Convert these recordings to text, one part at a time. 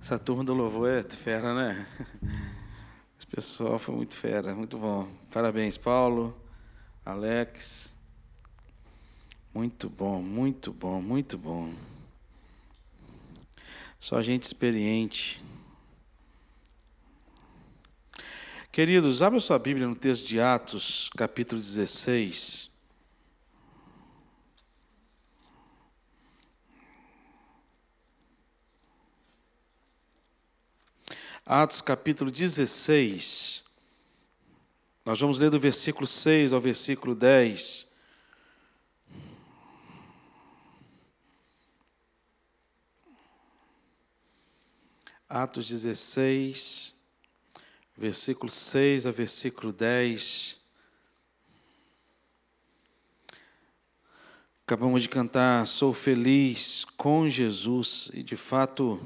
Essa turma do louvor é fera, né? Esse pessoal foi muito fera, muito bom. Parabéns, Paulo, Alex. Muito bom, muito bom, muito bom. Só gente experiente. Queridos, abra sua Bíblia no texto de Atos, capítulo 16. Atos capítulo 16. Nós vamos ler do versículo 6 ao versículo 10. Atos 16, versículo 6 a versículo 10. Acabamos de cantar Sou feliz com Jesus e de fato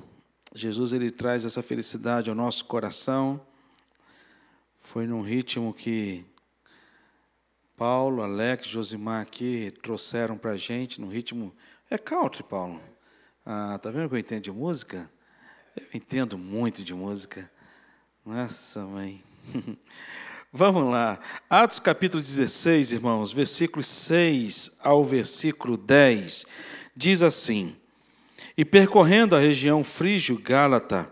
Jesus ele traz essa felicidade ao nosso coração. Foi num ritmo que Paulo, Alex, Josimar aqui trouxeram para a gente, num ritmo. É country, Paulo. Ah, tá vendo que eu entendo de música? Eu entendo muito de música. Nossa, mãe. Vamos lá. Atos capítulo 16, irmãos, versículos 6 ao versículo 10, diz assim: e percorrendo a região frígio-gálata,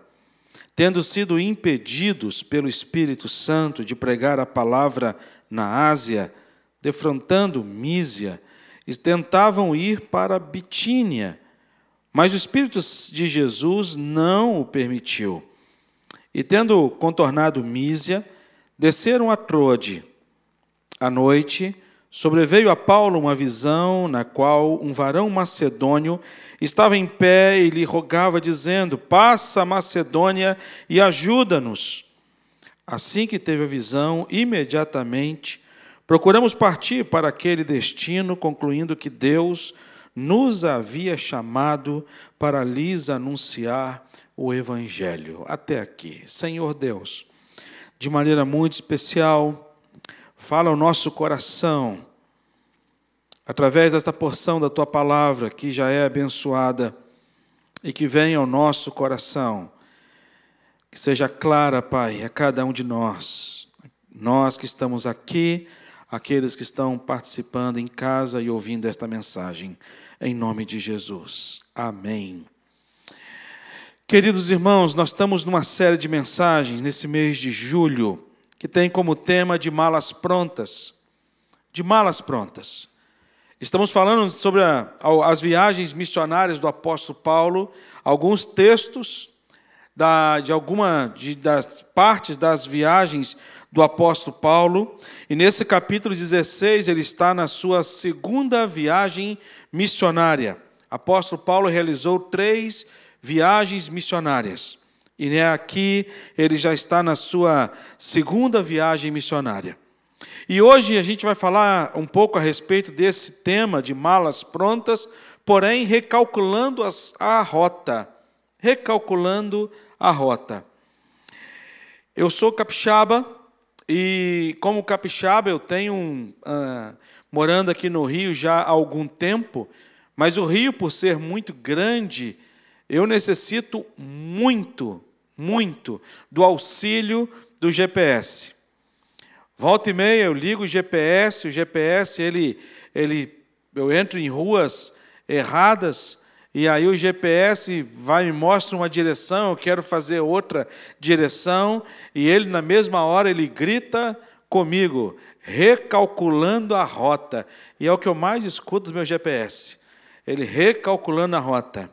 tendo sido impedidos pelo Espírito Santo de pregar a palavra na Ásia, defrontando Mísia, tentavam ir para Bitínia, mas o Espírito de Jesus não o permitiu. E tendo contornado Mísia, desceram a Trode. À noite, Sobreveio a Paulo uma visão na qual um varão macedônio estava em pé e lhe rogava, dizendo: Passa Macedônia e ajuda-nos. Assim que teve a visão, imediatamente procuramos partir para aquele destino, concluindo que Deus nos havia chamado para lhes anunciar o Evangelho. Até aqui. Senhor Deus, de maneira muito especial, Fala ao nosso coração, através desta porção da tua palavra que já é abençoada e que vem ao nosso coração. Que seja clara, Pai, a cada um de nós, nós que estamos aqui, aqueles que estão participando em casa e ouvindo esta mensagem, em nome de Jesus. Amém. Queridos irmãos, nós estamos numa série de mensagens nesse mês de julho que tem como tema de malas prontas. De malas prontas. Estamos falando sobre a, as viagens missionárias do apóstolo Paulo, alguns textos da, de alguma de, das partes das viagens do apóstolo Paulo, e nesse capítulo 16 ele está na sua segunda viagem missionária. Apóstolo Paulo realizou três viagens missionárias. E é aqui ele já está na sua segunda viagem missionária. E hoje a gente vai falar um pouco a respeito desse tema de malas prontas, porém recalculando a rota. Recalculando a rota. Eu sou capixaba e, como capixaba, eu tenho uh, morando aqui no Rio já há algum tempo, mas o Rio, por ser muito grande, eu necessito muito muito do auxílio do GPS. Volta e meia eu ligo o GPS, o GPS ele, ele, eu entro em ruas erradas e aí o GPS vai me mostra uma direção, eu quero fazer outra direção e ele na mesma hora ele grita comigo, recalculando a rota. E é o que eu mais escuto do meu GPS. Ele recalculando a rota.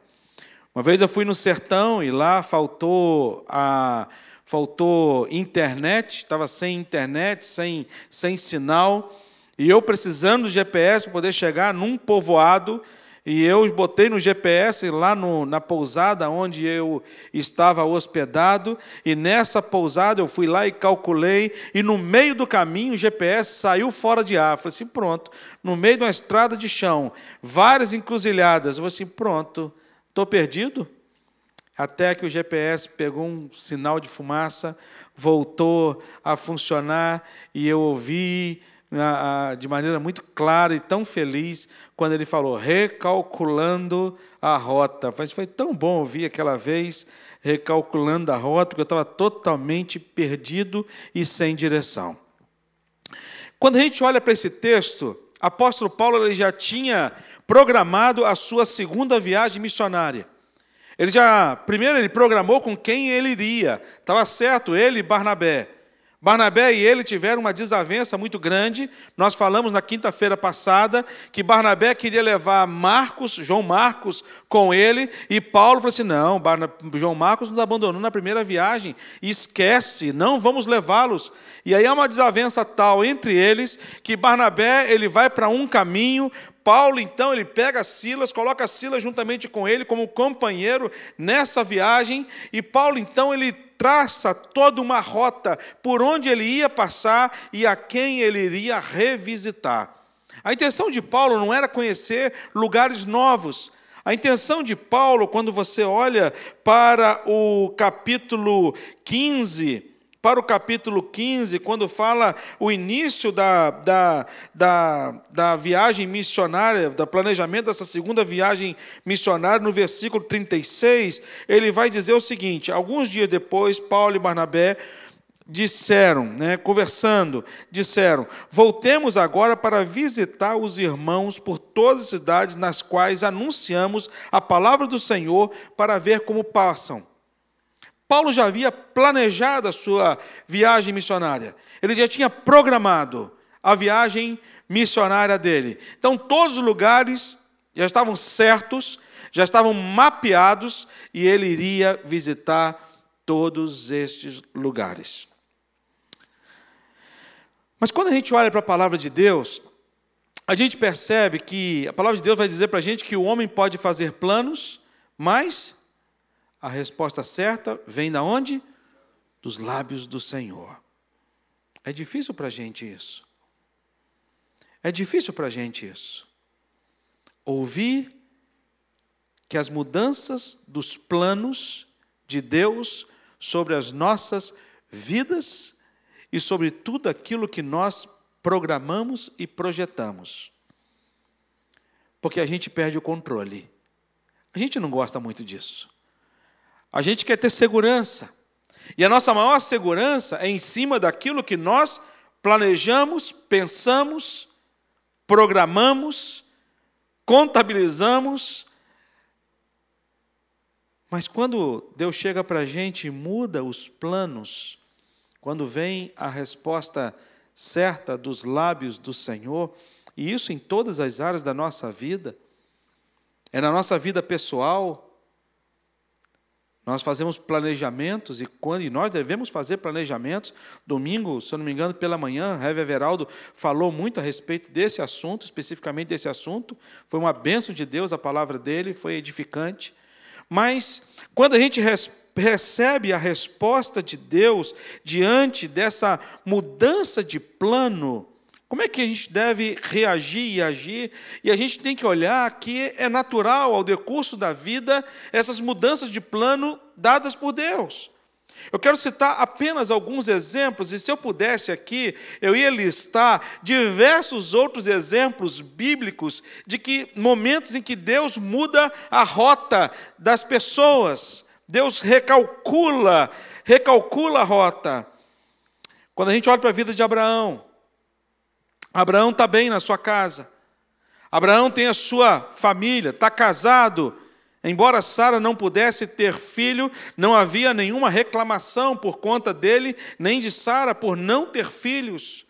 Uma vez eu fui no sertão e lá faltou a faltou internet, estava sem internet, sem, sem sinal, e eu precisando do GPS para poder chegar num povoado, e eu botei no GPS lá no, na pousada onde eu estava hospedado, e nessa pousada eu fui lá e calculei, e no meio do caminho o GPS saiu fora de ar. Falei assim: pronto, no meio de uma estrada de chão, várias encruzilhadas. Eu falei assim: pronto, Estou perdido? Até que o GPS pegou um sinal de fumaça, voltou a funcionar e eu ouvi de maneira muito clara e tão feliz quando ele falou recalculando a rota. Mas foi tão bom ouvir aquela vez recalculando a rota, porque eu estava totalmente perdido e sem direção. Quando a gente olha para esse texto, apóstolo Paulo ele já tinha programado a sua segunda viagem missionária. Ele já, primeiro ele programou com quem ele iria. Estava certo, ele e Barnabé. Barnabé e ele tiveram uma desavença muito grande. Nós falamos na quinta-feira passada que Barnabé queria levar Marcos, João Marcos, com ele, e Paulo falou assim: não, João Marcos nos abandonou na primeira viagem, esquece, não vamos levá-los. E aí há uma desavença tal entre eles que Barnabé ele vai para um caminho, Paulo, então, ele pega Silas, coloca Silas juntamente com ele como companheiro nessa viagem, e Paulo, então, ele traça toda uma rota por onde ele ia passar e a quem ele iria revisitar. A intenção de Paulo não era conhecer lugares novos. A intenção de Paulo, quando você olha para o capítulo 15, para o capítulo 15, quando fala o início da, da, da, da viagem missionária, do planejamento dessa segunda viagem missionária, no versículo 36, ele vai dizer o seguinte: alguns dias depois, Paulo e Barnabé disseram, né, conversando, disseram: Voltemos agora para visitar os irmãos por todas as cidades nas quais anunciamos a palavra do Senhor para ver como passam. Paulo já havia planejado a sua viagem missionária. Ele já tinha programado a viagem missionária dele. Então, todos os lugares já estavam certos, já estavam mapeados, e ele iria visitar todos estes lugares. Mas quando a gente olha para a palavra de Deus, a gente percebe que a palavra de Deus vai dizer para a gente que o homem pode fazer planos, mas a resposta certa vem da onde? Dos lábios do Senhor. É difícil para a gente isso. É difícil para a gente isso. Ouvir que as mudanças dos planos de Deus sobre as nossas vidas e sobre tudo aquilo que nós programamos e projetamos. Porque a gente perde o controle. A gente não gosta muito disso. A gente quer ter segurança. E a nossa maior segurança é em cima daquilo que nós planejamos, pensamos, programamos, contabilizamos. Mas quando Deus chega para a gente e muda os planos, quando vem a resposta certa dos lábios do Senhor, e isso em todas as áreas da nossa vida, é na nossa vida pessoal, nós fazemos planejamentos e quando e nós devemos fazer planejamentos. Domingo, se eu não me engano, pela manhã, Rev Everaldo falou muito a respeito desse assunto, especificamente desse assunto. Foi uma bênção de Deus a palavra dele, foi edificante. Mas quando a gente recebe a resposta de Deus diante dessa mudança de plano, como é que a gente deve reagir e agir? E a gente tem que olhar que é natural ao decurso da vida essas mudanças de plano dadas por Deus. Eu quero citar apenas alguns exemplos, e se eu pudesse aqui, eu ia listar diversos outros exemplos bíblicos de que momentos em que Deus muda a rota das pessoas, Deus recalcula, recalcula a rota. Quando a gente olha para a vida de Abraão, Abraão está bem na sua casa. Abraão tem a sua família, está casado. Embora Sara não pudesse ter filho, não havia nenhuma reclamação por conta dele, nem de Sara por não ter filhos.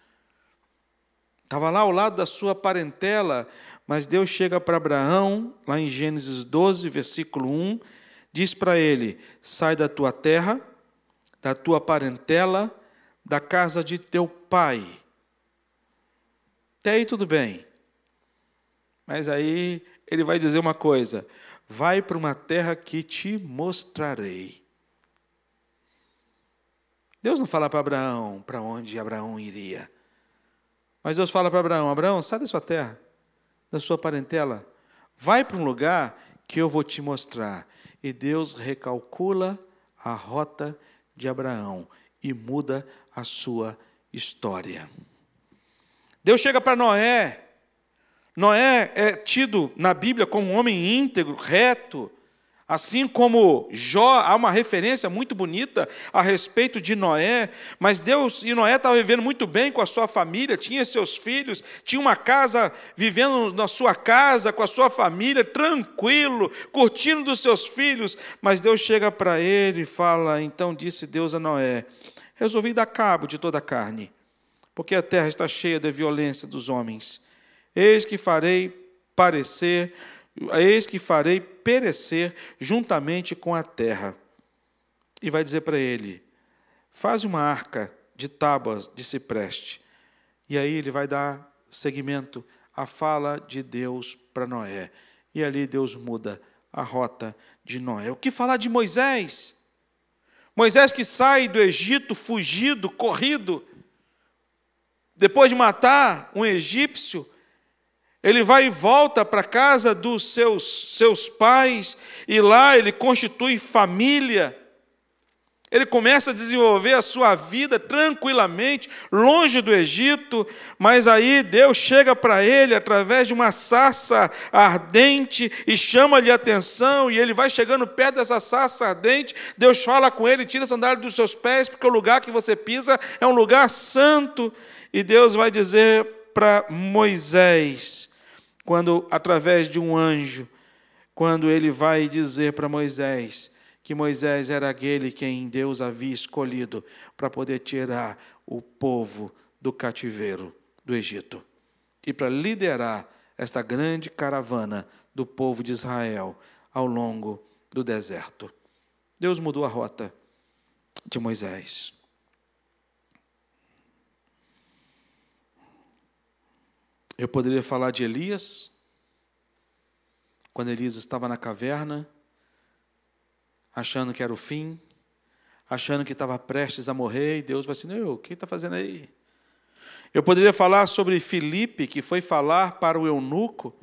Estava lá ao lado da sua parentela, mas Deus chega para Abraão, lá em Gênesis 12, versículo 1, diz para ele: Sai da tua terra, da tua parentela, da casa de teu pai até aí tudo bem. Mas aí ele vai dizer uma coisa: vai para uma terra que te mostrarei. Deus não fala para Abraão para onde Abraão iria. Mas Deus fala para Abraão: Abraão, sai da sua terra, da sua parentela, vai para um lugar que eu vou te mostrar. E Deus recalcula a rota de Abraão e muda a sua história. Deus chega para Noé. Noé é tido na Bíblia como um homem íntegro, reto, Assim como Jó, há uma referência muito bonita a respeito de Noé, mas Deus e Noé estava vivendo muito bem com a sua família, tinha seus filhos, tinha uma casa, vivendo na sua casa, com a sua família, tranquilo, curtindo dos seus filhos, mas Deus chega para ele e fala: então disse Deus a Noé: resolvi dar cabo de toda a carne, porque a terra está cheia da violência dos homens. Eis que farei parecer Eis que farei perecer juntamente com a terra. E vai dizer para ele: faz uma arca de tábuas de cipreste. E aí ele vai dar seguimento à fala de Deus para Noé. E ali Deus muda a rota de Noé. O que falar de Moisés? Moisés que sai do Egito fugido, corrido, depois de matar um egípcio, ele vai e volta para a casa dos seus, seus pais, e lá ele constitui família. Ele começa a desenvolver a sua vida tranquilamente, longe do Egito, mas aí Deus chega para ele através de uma sarça ardente e chama-lhe atenção, e ele vai chegando perto dessa sarça ardente. Deus fala com ele: tira a sandália dos seus pés, porque o lugar que você pisa é um lugar santo. E Deus vai dizer para Moisés: quando, através de um anjo, quando ele vai dizer para Moisés que Moisés era aquele quem Deus havia escolhido para poder tirar o povo do cativeiro do Egito e para liderar esta grande caravana do povo de Israel ao longo do deserto. Deus mudou a rota de Moisés. Eu poderia falar de Elias, quando Elias estava na caverna, achando que era o fim, achando que estava prestes a morrer, e Deus vai assim: o que está fazendo aí? Eu poderia falar sobre Filipe, que foi falar para o eunuco.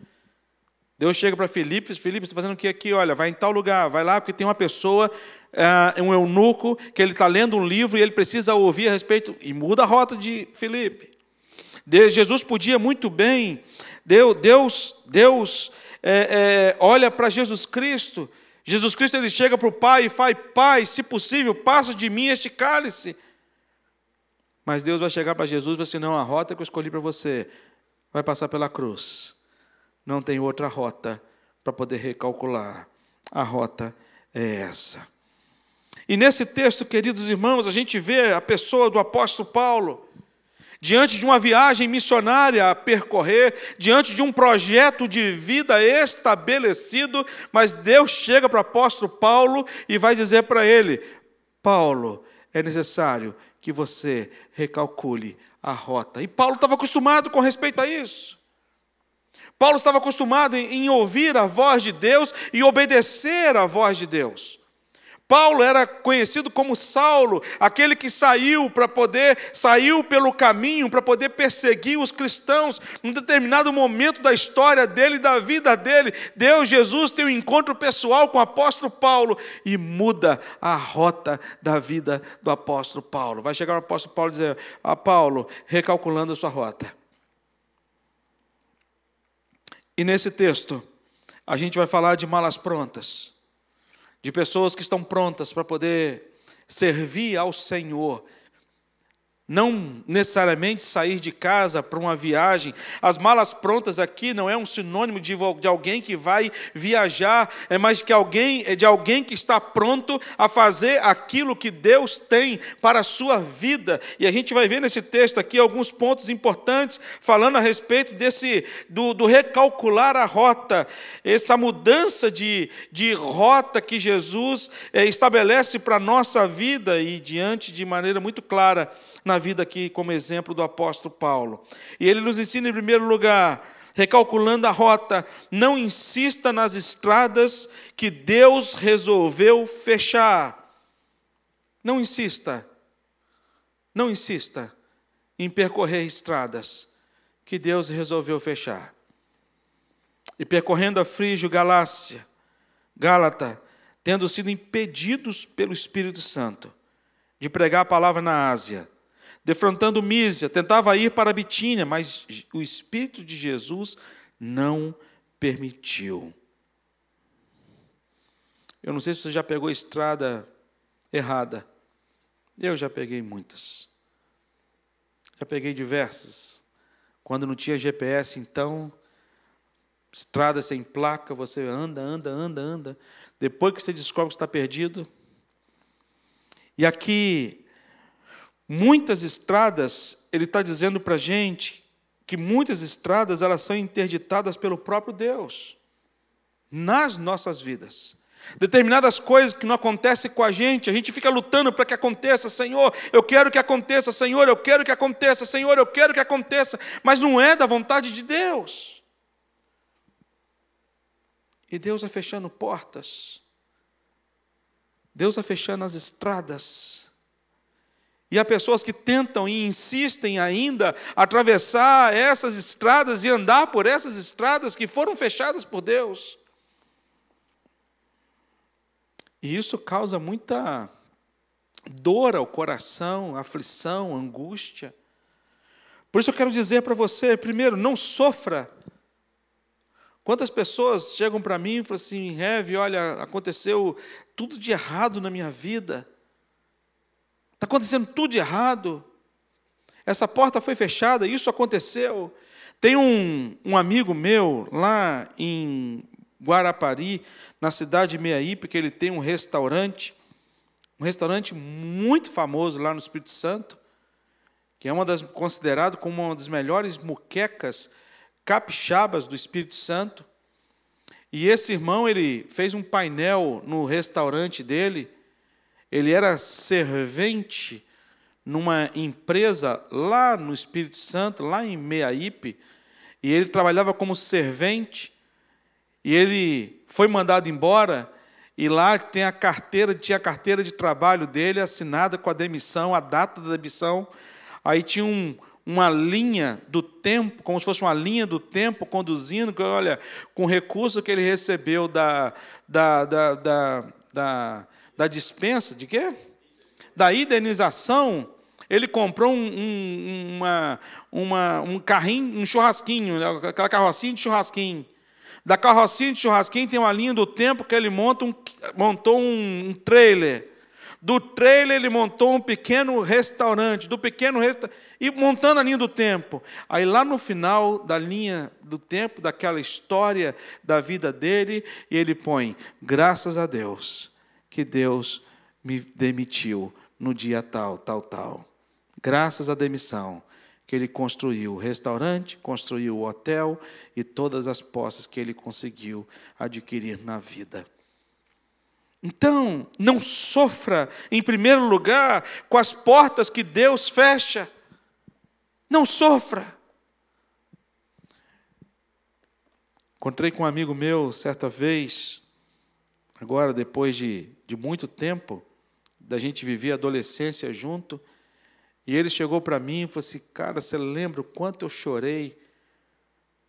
Deus chega para Filipe e diz: Filipe, você está fazendo o que aqui? Olha, vai em tal lugar, vai lá, porque tem uma pessoa, é, um eunuco, que ele está lendo um livro e ele precisa ouvir a respeito, e muda a rota de Filipe. Jesus podia muito bem, Deus, Deus, é, é, olha para Jesus Cristo. Jesus Cristo ele chega para o Pai e fala: Pai, se possível, passa de mim este cálice. Mas Deus vai chegar para Jesus e vai assim: Não, a rota que eu escolhi para você vai passar pela cruz. Não tem outra rota para poder recalcular. A rota é essa. E nesse texto, queridos irmãos, a gente vê a pessoa do apóstolo Paulo diante de uma viagem missionária a percorrer, diante de um projeto de vida estabelecido, mas Deus chega para o apóstolo Paulo e vai dizer para ele: Paulo, é necessário que você recalcule a rota. E Paulo estava acostumado com respeito a isso. Paulo estava acostumado em, ouvir a voz de Deus e obedecer à voz de Deus. Paulo era conhecido como Saulo, aquele que saiu para poder, saiu pelo caminho para poder perseguir os cristãos. Num determinado momento da história dele, da vida dele, Deus, Jesus, tem um encontro pessoal com o apóstolo Paulo e muda a rota da vida do apóstolo Paulo. Vai chegar o apóstolo Paulo e dizer: Ah, Paulo, recalculando a sua rota. E nesse texto, a gente vai falar de malas prontas de pessoas que estão prontas para poder servir ao Senhor não necessariamente sair de casa para uma viagem. As malas prontas aqui não é um sinônimo de, de alguém que vai viajar, é mais que alguém é de alguém que está pronto a fazer aquilo que Deus tem para a sua vida. E a gente vai ver nesse texto aqui alguns pontos importantes falando a respeito desse do, do recalcular a rota, essa mudança de, de rota que Jesus é, estabelece para a nossa vida e diante de maneira muito clara na vida aqui como exemplo do apóstolo Paulo. E ele nos ensina, em primeiro lugar, recalculando a rota, não insista nas estradas que Deus resolveu fechar. Não insista, não insista em percorrer estradas que Deus resolveu fechar. E percorrendo a Frígio, Galácia, Gálata, tendo sido impedidos pelo Espírito Santo de pregar a palavra na Ásia, defrontando Mísia, tentava ir para Bitínia, mas o Espírito de Jesus não permitiu. Eu não sei se você já pegou a estrada errada. Eu já peguei muitas. Já peguei diversas. Quando não tinha GPS, então, estrada sem placa, você anda, anda, anda, anda. Depois que você descobre que está perdido. E aqui, muitas estradas, ele está dizendo para a gente que muitas estradas elas são interditadas pelo próprio Deus nas nossas vidas. Determinadas coisas que não acontecem com a gente, a gente fica lutando para que aconteça, Senhor, eu quero que aconteça, Senhor, eu quero que aconteça, Senhor, eu quero que aconteça, mas não é da vontade de Deus. E Deus vai fechando portas, Deus vai fechando as estradas. E há pessoas que tentam e insistem ainda atravessar essas estradas e andar por essas estradas que foram fechadas por Deus. E isso causa muita dor ao coração, aflição, angústia. Por isso eu quero dizer para você, primeiro, não sofra. Quantas pessoas chegam para mim e falam assim, Heavy, olha, aconteceu tudo de errado na minha vida. Está acontecendo tudo errado. Essa porta foi fechada, isso aconteceu. Tem um, um amigo meu lá em Guarapari, na cidade de Meaípe, que ele tem um restaurante, um restaurante muito famoso lá no Espírito Santo, que é uma das, considerado como uma das melhores muquecas capixabas do Espírito Santo. E esse irmão, ele fez um painel no restaurante dele, ele era servente numa empresa lá no Espírito Santo, lá em Meaípe, e ele trabalhava como servente, e ele foi mandado embora, e lá tem a carteira, tinha a carteira de trabalho dele assinada com a demissão, a data da demissão. Aí tinha um, uma linha do tempo, como se fosse uma linha do tempo conduzindo, que, olha, com o recurso que ele recebeu da, da, da, da, da, da dispensa, de quê? Da indenização, ele comprou um, um, uma, uma, um carrinho, um churrasquinho, aquela carrocinha de churrasquinho. Da carrocinha de churrasquinho tem uma linha do tempo que ele monta um, montou um, um trailer. Do trailer ele montou um pequeno restaurante, do pequeno restaurante, e montando a linha do tempo. Aí lá no final da linha do tempo, daquela história da vida dele, ele põe: graças a Deus que Deus me demitiu no dia tal, tal, tal. Graças à demissão que ele construiu o restaurante, construiu o hotel e todas as posses que ele conseguiu adquirir na vida. Então, não sofra, em primeiro lugar, com as portas que Deus fecha. Não sofra. Encontrei com um amigo meu certa vez, agora depois de, de muito tempo, da gente viver a adolescência junto, e ele chegou para mim e falou assim: Cara, você lembra o quanto eu chorei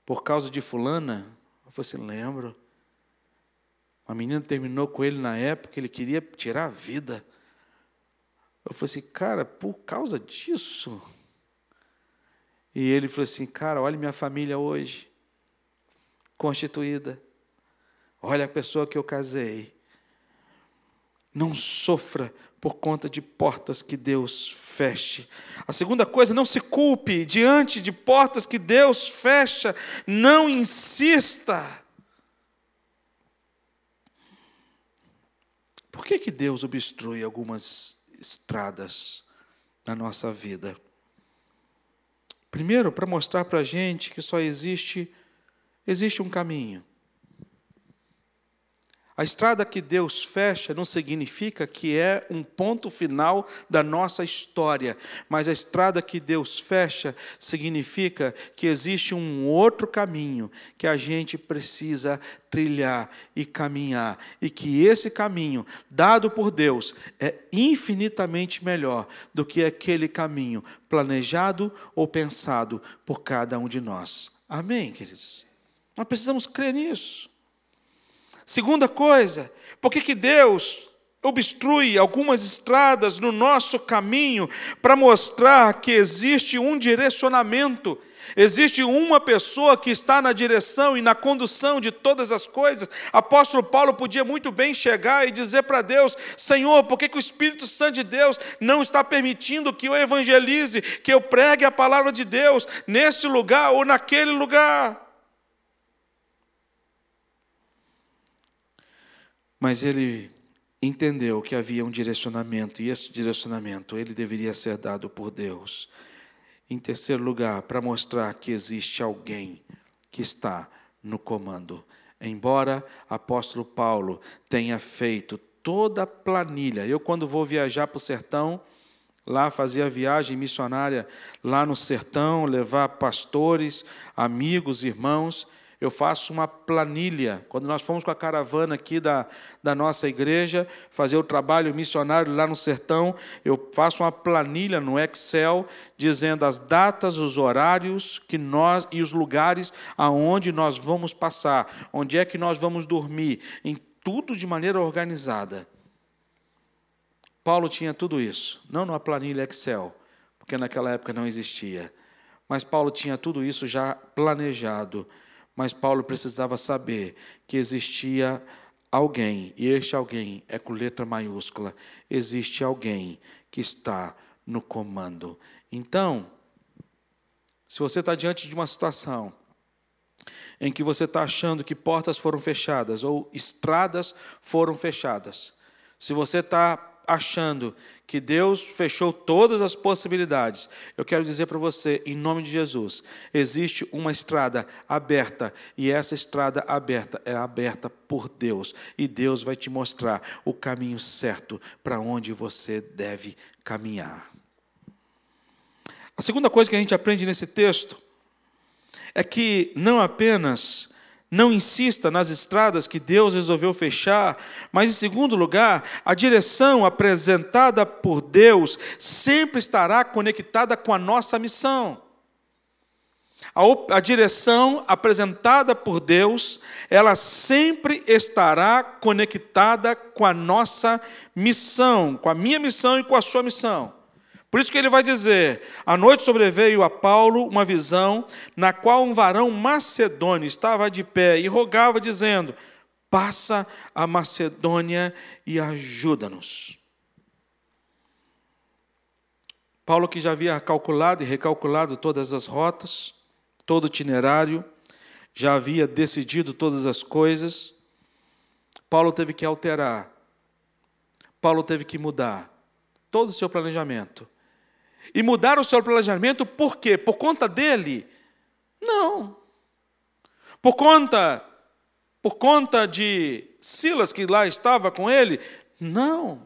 por causa de Fulana? Eu falei assim: Lembro. Uma menina terminou com ele na época, ele queria tirar a vida. Eu falei assim: Cara, por causa disso. E ele falou assim: Cara, olha minha família hoje, constituída. Olha a pessoa que eu casei. Não sofra por conta de portas que Deus feche. A segunda coisa, não se culpe diante de portas que Deus fecha, não insista. Por que, que Deus obstrui algumas estradas na nossa vida? Primeiro, para mostrar para a gente que só existe, existe um caminho. A estrada que Deus fecha não significa que é um ponto final da nossa história, mas a estrada que Deus fecha significa que existe um outro caminho que a gente precisa trilhar e caminhar, e que esse caminho dado por Deus é infinitamente melhor do que aquele caminho planejado ou pensado por cada um de nós. Amém, queridos? Nós precisamos crer nisso. Segunda coisa, por que, que Deus obstrui algumas estradas no nosso caminho para mostrar que existe um direcionamento, existe uma pessoa que está na direção e na condução de todas as coisas. Apóstolo Paulo podia muito bem chegar e dizer para Deus: Senhor, por que, que o Espírito Santo de Deus não está permitindo que eu evangelize, que eu pregue a palavra de Deus nesse lugar ou naquele lugar? Mas ele entendeu que havia um direcionamento e esse direcionamento ele deveria ser dado por Deus. Em terceiro lugar, para mostrar que existe alguém que está no comando. Embora apóstolo Paulo tenha feito toda a planilha, eu quando vou viajar para o sertão, lá fazia viagem missionária lá no sertão, levar pastores, amigos, irmãos, eu faço uma planilha. Quando nós fomos com a caravana aqui da, da nossa igreja, fazer o trabalho missionário lá no sertão, eu faço uma planilha no Excel dizendo as datas, os horários que nós e os lugares aonde nós vamos passar, onde é que nós vamos dormir, em tudo de maneira organizada. Paulo tinha tudo isso, não numa planilha Excel, porque naquela época não existia. Mas Paulo tinha tudo isso já planejado. Mas Paulo precisava saber que existia alguém, e este alguém é com letra maiúscula, existe alguém que está no comando. Então, se você está diante de uma situação em que você está achando que portas foram fechadas ou estradas foram fechadas, se você está achando que Deus fechou todas as possibilidades, eu quero dizer para você, em nome de Jesus, existe uma estrada aberta, e essa estrada aberta é aberta por Deus, e Deus vai te mostrar o caminho certo para onde você deve caminhar. A segunda coisa que a gente aprende nesse texto é que não apenas não insista nas estradas que Deus resolveu fechar, mas, em segundo lugar, a direção apresentada por Deus sempre estará conectada com a nossa missão. A, a, direção apresentada por Deus, ela sempre estará conectada com a nossa missão, com a minha missão e com a sua missão. Por isso que ele vai dizer: à noite sobreveio a Paulo uma visão, na qual um varão macedônio estava de pé e rogava, dizendo: Passa a Macedônia e ajuda-nos. Paulo, que já havia calculado e recalculado todas as rotas, todo o itinerário, já havia decidido todas as coisas, Paulo teve que alterar, Paulo teve que mudar todo o seu planejamento e mudar o seu planejamento por quê? Por conta dele? Não. Por conta por conta de Silas que lá estava com ele? Não.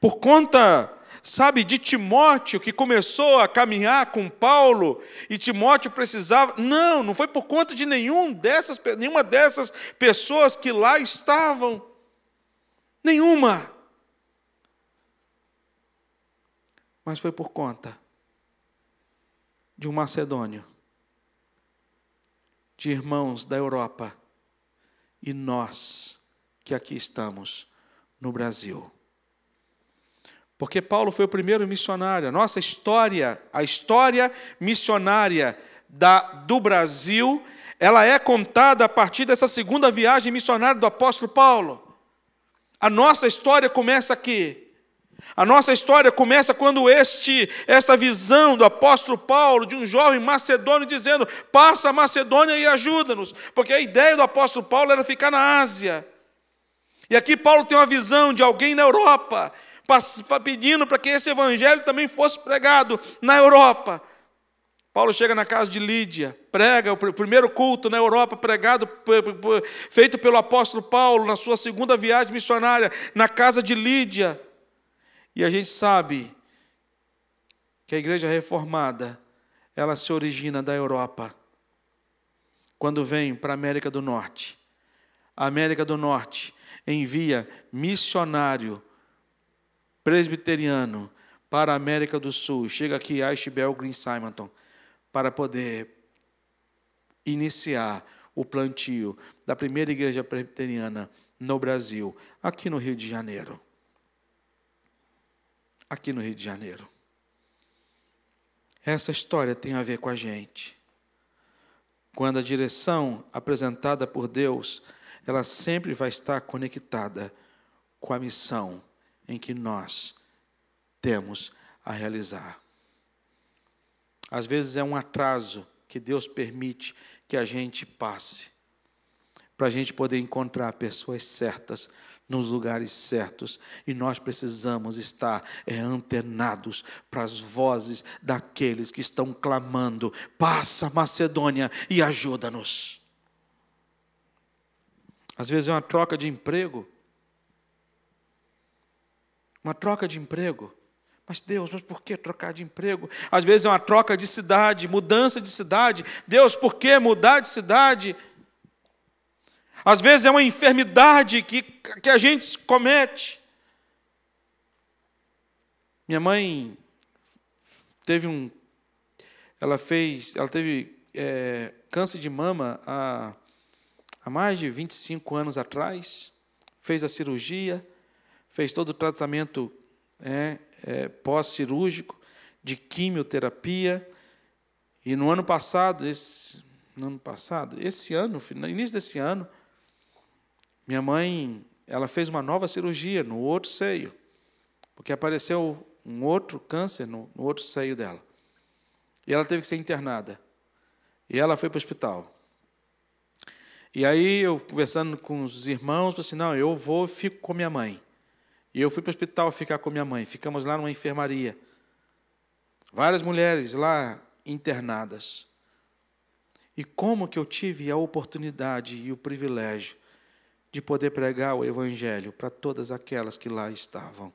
Por conta, sabe, de Timóteo que começou a caminhar com Paulo e Timóteo precisava. Não, não foi por conta de nenhum dessas, nenhuma dessas pessoas que lá estavam. Nenhuma. Mas foi por conta de um macedônio, de irmãos da Europa e nós que aqui estamos no Brasil. Porque Paulo foi o primeiro missionário. A nossa história, a história missionária da, do Brasil, ela é contada a partir dessa segunda viagem missionária do apóstolo Paulo. A nossa história começa aqui. A nossa história começa quando este, esta visão do apóstolo Paulo, de um jovem macedônio, dizendo: passa a Macedônia e ajuda-nos, porque a ideia do apóstolo Paulo era ficar na Ásia. E aqui Paulo tem uma visão de alguém na Europa, pedindo para que esse evangelho também fosse pregado na Europa. Paulo chega na casa de Lídia, prega o primeiro culto na Europa, pregado, feito pelo apóstolo Paulo na sua segunda viagem missionária, na casa de Lídia. E a gente sabe que a igreja reformada, ela se origina da Europa. Quando vem para a América do Norte. A América do Norte envia missionário presbiteriano para a América do Sul. Chega aqui Ashbel Green Simonton para poder iniciar o plantio da primeira igreja presbiteriana no Brasil, aqui no Rio de Janeiro. Aqui no Rio de Janeiro. Essa história tem a ver com a gente. Quando a direção apresentada por Deus, ela sempre vai estar conectada com a missão em que nós temos a realizar. Às vezes é um atraso que Deus permite que a gente passe, para a gente poder encontrar pessoas certas nos lugares certos. E nós precisamos estar é, antenados para as vozes daqueles que estão clamando: passa Macedônia e ajuda-nos. Às vezes é uma troca de emprego. Uma troca de emprego. Mas Deus, mas por que trocar de emprego? Às vezes é uma troca de cidade, mudança de cidade. Deus, por que mudar de cidade? Às vezes é uma enfermidade que, que a gente comete. Minha mãe teve um. Ela fez. Ela teve é, câncer de mama há, há mais de 25 anos atrás. Fez a cirurgia, fez todo o tratamento é, é, pós-cirúrgico, de quimioterapia. E no ano passado, esse, no ano passado, esse ano, no início desse ano, minha mãe, ela fez uma nova cirurgia no outro seio, porque apareceu um outro câncer no, no outro seio dela. E ela teve que ser internada. E ela foi para o hospital. E aí eu conversando com os irmãos, falei assim, não, eu vou e fico com minha mãe. E eu fui para o hospital ficar com minha mãe. Ficamos lá numa enfermaria. Várias mulheres lá internadas. E como que eu tive a oportunidade e o privilégio de poder pregar o Evangelho para todas aquelas que lá estavam.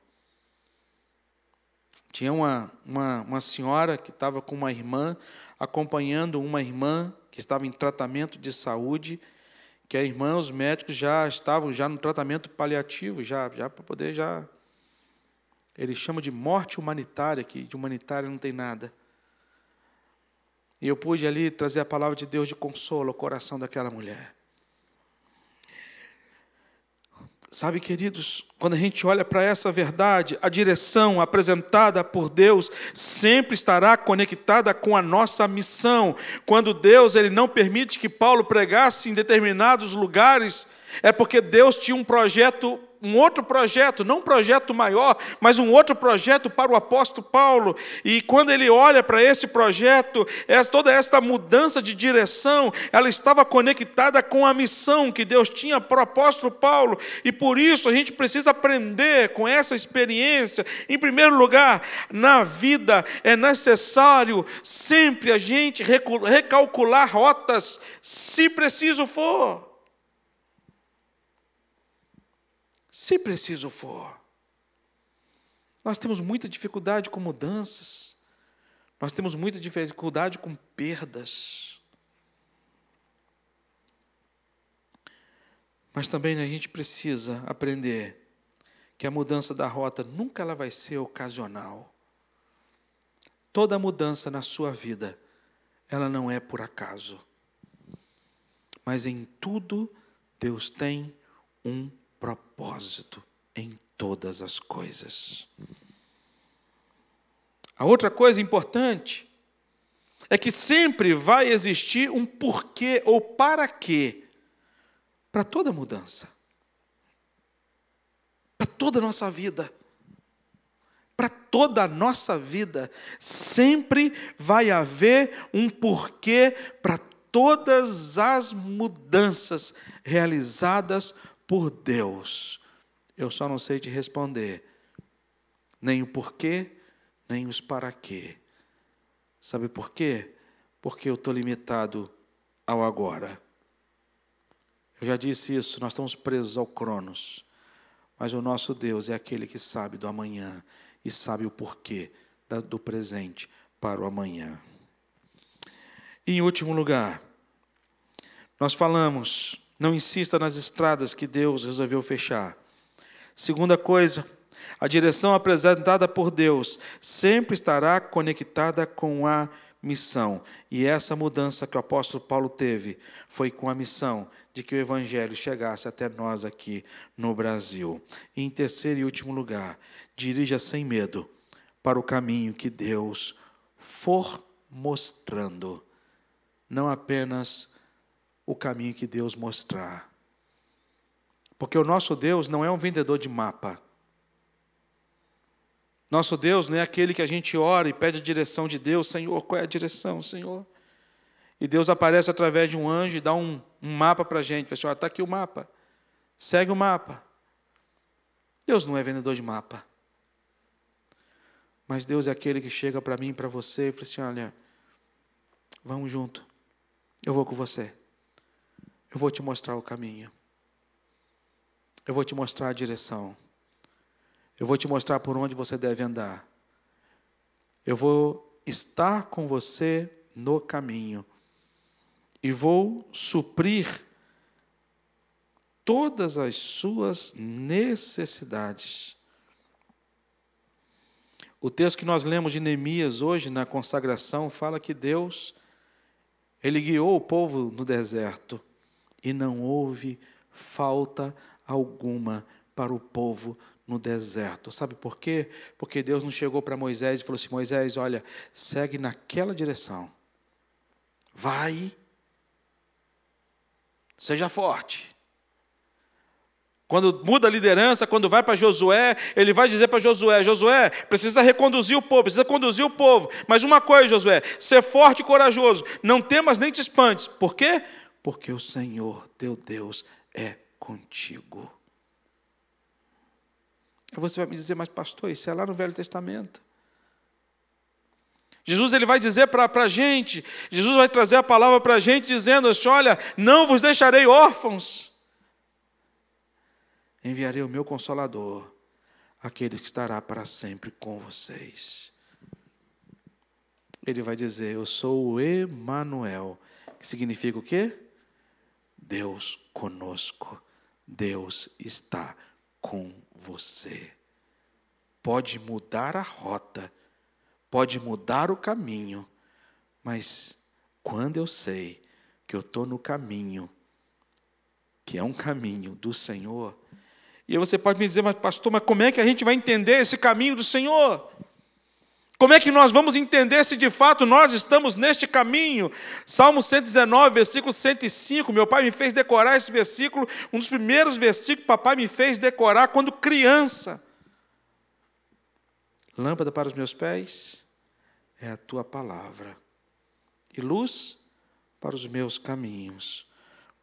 Tinha uma, uma, uma senhora que estava com uma irmã, acompanhando uma irmã que estava em tratamento de saúde, que a irmã, os médicos já estavam já no tratamento paliativo, já, já para poder já. Eles chamam de morte humanitária, que de humanitária não tem nada. E eu pude ali trazer a palavra de Deus de consolo ao coração daquela mulher. Sabe, queridos, quando a gente olha para essa verdade, a direção apresentada por Deus sempre estará conectada com a nossa missão. Quando Deus ele não permite que Paulo pregasse em determinados lugares, é porque Deus tinha um projeto um outro projeto, não um projeto maior, mas um outro projeto para o apóstolo Paulo. E quando ele olha para esse projeto, toda esta mudança de direção, ela estava conectada com a missão que Deus tinha para o apóstolo Paulo. E por isso a gente precisa aprender com essa experiência. Em primeiro lugar, na vida é necessário sempre a gente recalcular rotas, se preciso for. Se preciso for. Nós temos muita dificuldade com mudanças, nós temos muita dificuldade com perdas. Mas também a gente precisa aprender que a mudança da rota nunca ela vai ser ocasional. Toda mudança na sua vida, ela não é por acaso. Mas em tudo Deus tem um propósito em todas as coisas. A outra coisa importante é que sempre vai existir um porquê ou para quê para toda mudança, para toda a nossa vida. Para toda a nossa vida, sempre vai haver um porquê para todas as mudanças realizadas por Deus. Eu só não sei te responder, nem o porquê, nem os para quê. Sabe por quê? Porque eu estou limitado ao agora. Eu já disse isso, nós estamos presos ao Cronos. Mas o nosso Deus é aquele que sabe do amanhã e sabe o porquê do presente para o amanhã. E, em último lugar, nós falamos não insista nas estradas que Deus resolveu fechar. Segunda coisa, a direção apresentada por Deus sempre estará conectada com a missão. E essa mudança que o apóstolo Paulo teve foi com a missão de que o Evangelho chegasse até nós aqui no Brasil. E em terceiro e último lugar, dirija sem medo para o caminho que Deus for mostrando, não apenas o caminho que Deus mostrar. Porque o nosso Deus não é um vendedor de mapa. Nosso Deus não é aquele que a gente ora e pede a direção de Deus, Senhor, qual é a direção, Senhor? E Deus aparece através de um anjo e dá um, um mapa para a gente. Fala assim, está aqui o mapa. Segue o mapa. Deus não é vendedor de mapa. Mas Deus é aquele que chega para mim para você e fala assim: olha, vamos junto. Eu vou com você. Eu vou te mostrar o caminho. Eu vou te mostrar a direção. Eu vou te mostrar por onde você deve andar. Eu vou estar com você no caminho. E vou suprir todas as suas necessidades. O texto que nós lemos de Neemias hoje na consagração fala que Deus ele guiou o povo no deserto e não houve falta alguma para o povo no deserto. Sabe por quê? Porque Deus não chegou para Moisés e falou assim: Moisés, olha, segue naquela direção. Vai. Seja forte. Quando muda a liderança, quando vai para Josué, ele vai dizer para Josué: Josué, precisa reconduzir o povo, precisa conduzir o povo. Mas uma coisa, Josué, ser forte e corajoso, não temas nem te espantes. Por quê? Porque o Senhor, teu Deus, é contigo. Aí você vai me dizer, mas pastor, isso é lá no Velho Testamento. Jesus ele vai dizer para a gente, Jesus vai trazer a palavra para a gente dizendo assim: olha, não vos deixarei órfãos, enviarei o meu consolador, aquele que estará para sempre com vocês. Ele vai dizer: Eu sou o Emanuel, que significa o quê? Deus conosco, Deus está com você. Pode mudar a rota, pode mudar o caminho, mas quando eu sei que eu estou no caminho, que é um caminho do Senhor, e você pode me dizer, mas pastor, mas como é que a gente vai entender esse caminho do Senhor? Como é que nós vamos entender se de fato nós estamos neste caminho? Salmo 119, versículo 105. Meu pai me fez decorar esse versículo, um dos primeiros versículos que papai me fez decorar quando criança. Lâmpada para os meus pés é a tua palavra, e luz para os meus caminhos.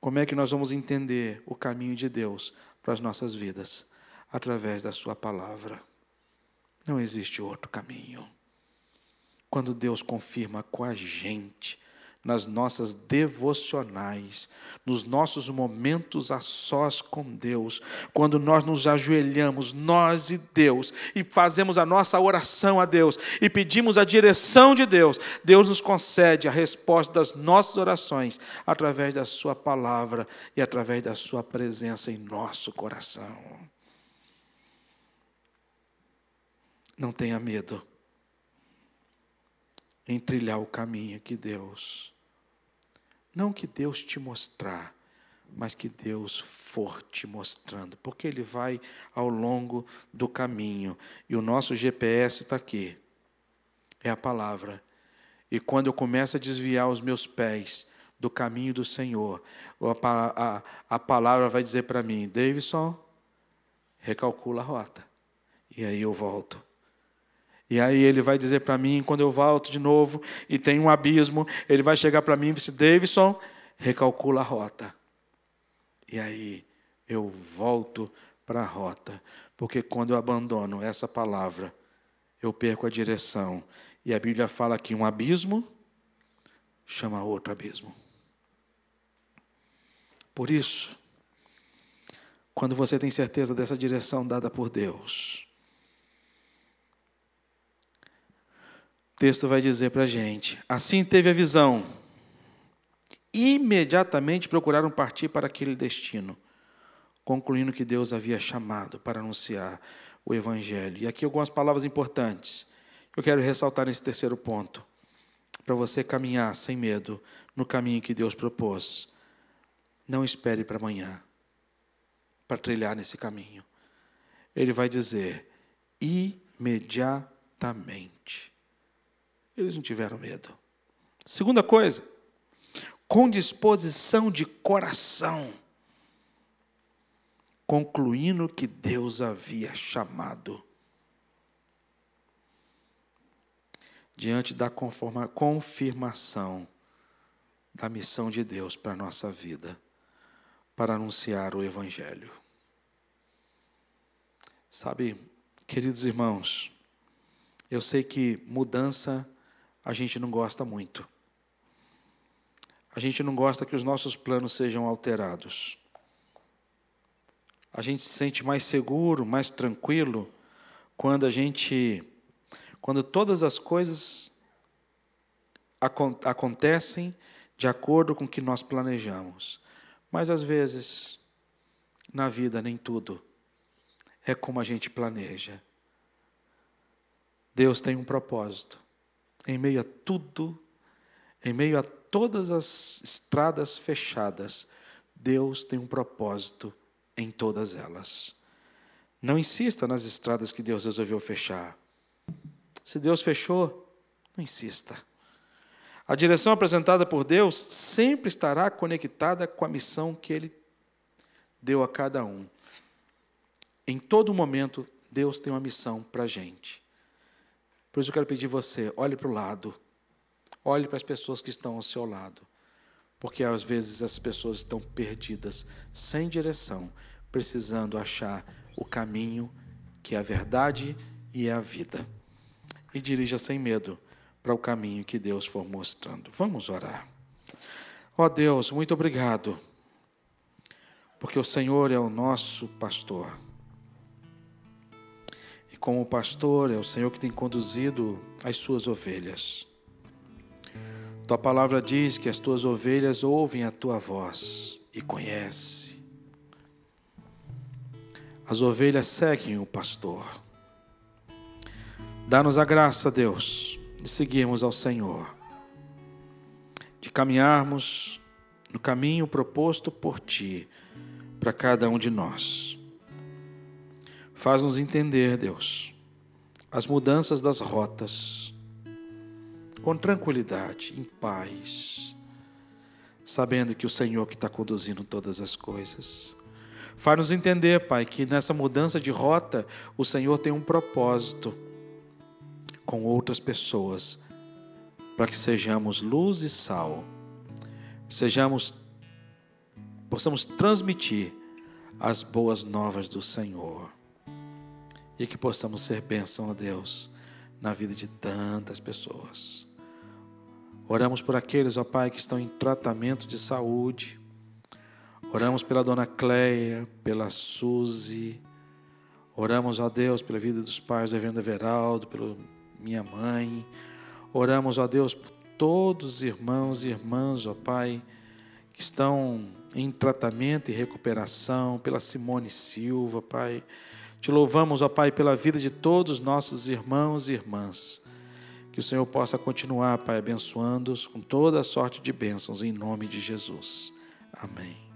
Como é que nós vamos entender o caminho de Deus para as nossas vidas? Através da Sua palavra. Não existe outro caminho quando Deus confirma com a gente, nas nossas devocionais, nos nossos momentos a sós com Deus, quando nós nos ajoelhamos, nós e Deus, e fazemos a nossa oração a Deus, e pedimos a direção de Deus, Deus nos concede a resposta das nossas orações, através da Sua palavra e através da Sua presença em nosso coração. Não tenha medo em trilhar o caminho que Deus, não que Deus te mostrar, mas que Deus for te mostrando, porque Ele vai ao longo do caminho, e o nosso GPS está aqui, é a palavra. E quando eu começo a desviar os meus pés do caminho do Senhor, a, a, a palavra vai dizer para mim, Davidson, recalcula a rota. E aí eu volto. E aí ele vai dizer para mim, quando eu volto de novo e tem um abismo, ele vai chegar para mim e dizer, Davidson, recalcula a rota. E aí eu volto para a rota, porque quando eu abandono essa palavra, eu perco a direção. E a Bíblia fala que um abismo chama outro abismo. Por isso, quando você tem certeza dessa direção dada por Deus, texto vai dizer para a gente: assim teve a visão. Imediatamente procuraram partir para aquele destino, concluindo que Deus havia chamado para anunciar o Evangelho. E aqui algumas palavras importantes. Eu quero ressaltar nesse terceiro ponto, para você caminhar sem medo no caminho que Deus propôs. Não espere para amanhã para trilhar nesse caminho. Ele vai dizer imediatamente. Eles não tiveram medo. Segunda coisa, com disposição de coração, concluindo que Deus havia chamado. Diante da confirmação da missão de Deus para a nossa vida, para anunciar o Evangelho. Sabe, queridos irmãos, eu sei que mudança a gente não gosta muito. A gente não gosta que os nossos planos sejam alterados. A gente se sente mais seguro, mais tranquilo quando a gente quando todas as coisas acontecem de acordo com o que nós planejamos. Mas às vezes, na vida, nem tudo é como a gente planeja. Deus tem um propósito. Em meio a tudo, em meio a todas as estradas fechadas, Deus tem um propósito em todas elas. Não insista nas estradas que Deus resolveu fechar. Se Deus fechou, não insista. A direção apresentada por Deus sempre estará conectada com a missão que Ele deu a cada um. Em todo momento, Deus tem uma missão para a gente. Por isso eu quero pedir você, olhe para o lado, olhe para as pessoas que estão ao seu lado, porque às vezes as pessoas estão perdidas, sem direção, precisando achar o caminho que é a verdade e é a vida. E dirija sem medo para o caminho que Deus for mostrando. Vamos orar. Ó oh Deus, muito obrigado, porque o Senhor é o nosso pastor. Como pastor, é o Senhor que tem conduzido as suas ovelhas. Tua palavra diz que as tuas ovelhas ouvem a tua voz e conhecem. As ovelhas seguem o pastor. Dá-nos a graça, Deus, de seguirmos ao Senhor, de caminharmos no caminho proposto por Ti para cada um de nós. Faz-nos entender, Deus, as mudanças das rotas, com tranquilidade, em paz, sabendo que o Senhor que está conduzindo todas as coisas. Faz-nos entender, Pai, que nessa mudança de rota, o Senhor tem um propósito com outras pessoas, para que sejamos luz e sal, sejamos possamos transmitir as boas novas do Senhor e que possamos ser bênção a Deus na vida de tantas pessoas. Oramos por aqueles, ó Pai, que estão em tratamento de saúde. Oramos pela dona Cleia, pela Suzy. Oramos, ó Deus, pela vida dos pais da Venda Veraldo, pelo minha mãe. Oramos, ó Deus, por todos os irmãos e irmãs, ó Pai, que estão em tratamento e recuperação, pela Simone Silva, Pai. Te louvamos, ó Pai, pela vida de todos os nossos irmãos e irmãs. Que o Senhor possa continuar, Pai, abençoando-os com toda a sorte de bênçãos, em nome de Jesus. Amém.